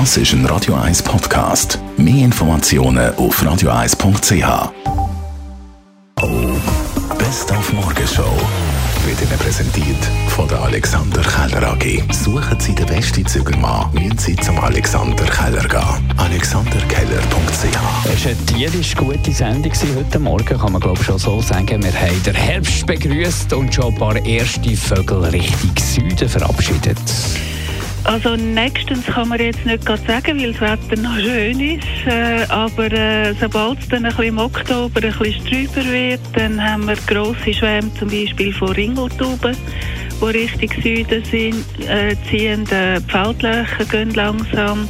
Das ist ein Radio 1 Podcast. Mehr Informationen auf radio1.ch. Oh, Best auf Morgenshow wird Ihnen präsentiert von der Alexander Keller AG. Suchen Sie den besten Zügelmann, müssen Sie zum Alexander Keller gehen. AlexanderKeller.ch Es war eine tierisch gute Sendung heute Morgen, kann man glaube schon so sagen. Wir haben den Herbst begrüßt und schon ein paar erste Vögel Richtung Süden verabschiedet. Also nächstens kann man jetzt nicht gerade sagen, weil das Wetter noch schön ist. Äh, aber äh, sobald es dann ein bisschen im Oktober ein bisschen trüber wird, dann haben wir grosse Schwärme zum Beispiel von Ringeltauben, die Richtung Süden sind, äh, ziehen. Die Feldlöcher gehen langsam.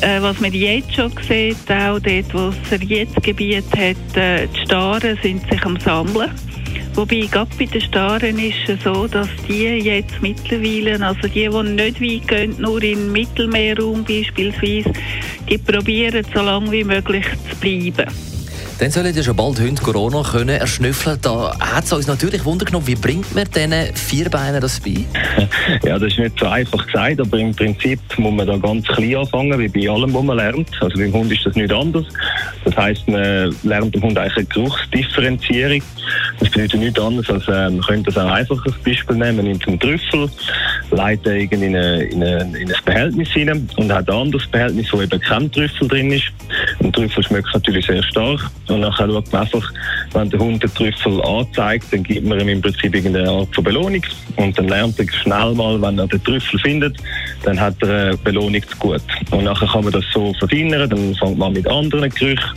Äh, was man jetzt schon sieht, auch dort, wo es jetzt Gebiet hat, äh, die Staren sind sich am Sammeln. Wobei, gerade bei den Staren ist es so, dass die jetzt mittlerweile, also die, die nicht weit gehen, nur im Mittelmeerraum beispielsweise, die probieren so lange wie möglich zu bleiben. Dann sollen ja schon bald Hunde Corona können erschnüffeln. Da hat es uns natürlich Wunder genommen, wie bringt man diesen Vierbeinen das bei? Ja, das ist nicht so einfach gesagt, aber im Prinzip muss man da ganz klein anfangen, wie bei allem, was man lernt. Also beim Hund ist das nicht anders. Das heisst, man lernt dem Hund eigentlich eine Geruchsdifferenzierung. Das bedeutet nichts anderes, als äh, man könnte das auch einfach als Beispiel nehmen. Man nimmt einen Trüffel, leitet ihn in, eine, in, eine, in ein Behältnis hinein und hat ein anderes Behältnis, wo eben kein Trüffel drin ist. Ein Trüffel schmeckt natürlich sehr stark. Und nachher schaut man einfach, wenn der Hund den Trüffel anzeigt, dann gibt man ihm im Prinzip irgendeine Art von Belohnung. Und dann lernt er schnell mal, wenn er den Trüffel findet, dann hat er eine Belohnung zu gut. Und nachher kann man das so verfeinern, dann fängt man mit anderen Gerüchen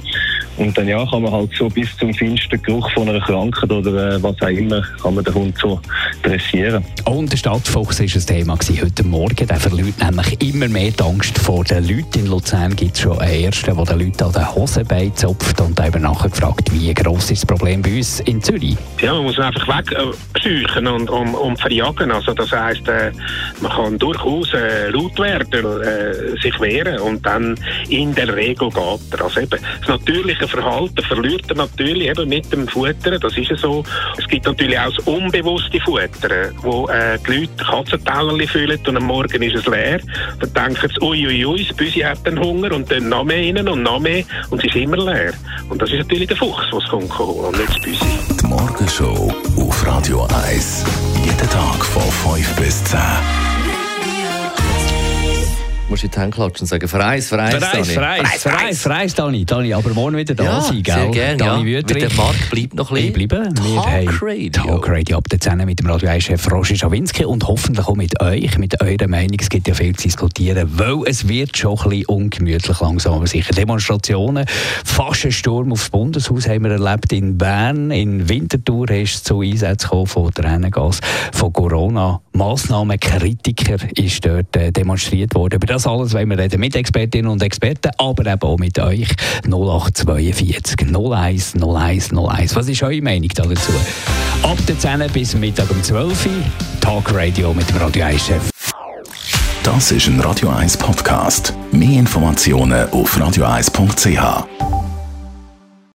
und dann ja, kann man halt so bis zum feinsten Geruch von einer Krankheit oder äh, was auch immer, kann man den Hund so dressieren. Und der Stadtfuchs war ein Thema heute Morgen. Der verliert nämlich immer mehr die Angst vor den Leuten. In Luzern gibt es schon einen Ersten, der den Leuten an den Hosenbein zupft und eben nachher gefragt, wie gross ist das Problem bei uns in Zürich? Ja, man muss einfach wegscheuchen und, und, und verjagen. Also das heisst, äh, man kann durchaus äh, laut werden, äh, sich wehren und dann in der Regel geht er. Also eben, das natürliche Verhalten verliert er natürlich eben mit dem Futtern, das ist ja so. Es gibt natürlich auch das unbewusste Futtern, wo äh, die Leute Katzentellerli füllen und am Morgen ist es leer. Dann denken sie, ui, ui, das Büsi hat den Hunger und dann noch mehr rein und noch mehr und es ist immer leer. Und das ist natürlich der Fuchs, der es kommt und nicht das Büsi. Die Morgenshow auf Radio 1. Jeden Tag von 5 bis 10. Du musst in die Hände klatschen und sagen, Freis, Freis, Freis, Freis, Freis, Freis, Dani. Dani, aber morgen wieder da Ja, sein, gell? sehr gerne, Dani ja. Wüthrich. Der Markt bleibt noch ein Ich bisschen. bleibe. Wir Talk haben Radio. Talk Radio ab der 10 mit dem Radio 1-Chef Roger Schawinski und hoffentlich auch mit euch, mit eurer Meinung. Es gibt ja viel zu diskutieren, weil es wird schon ein bisschen ungemütlich langsam, aber sicher. Demonstrationen, fast ein Sturm aufs Bundeshaus haben wir erlebt in Bern. In Winterthur ist es zu Einsätzen gekommen von Tränengas, von Corona-Massnahmen. Kritiker ist dort äh, demonstriert worden. Über das alles wollen wir reden mit Expertinnen und Experten, aber eben auch mit euch. 0842 01 01 01. Was ist eure Meinung da dazu? Ab der 10 bis Mittag um 12 Uhr. Talk Radio mit dem Radio 1-Chef. Das ist ein Radio 1 Podcast. Mehr Informationen auf radio1.ch.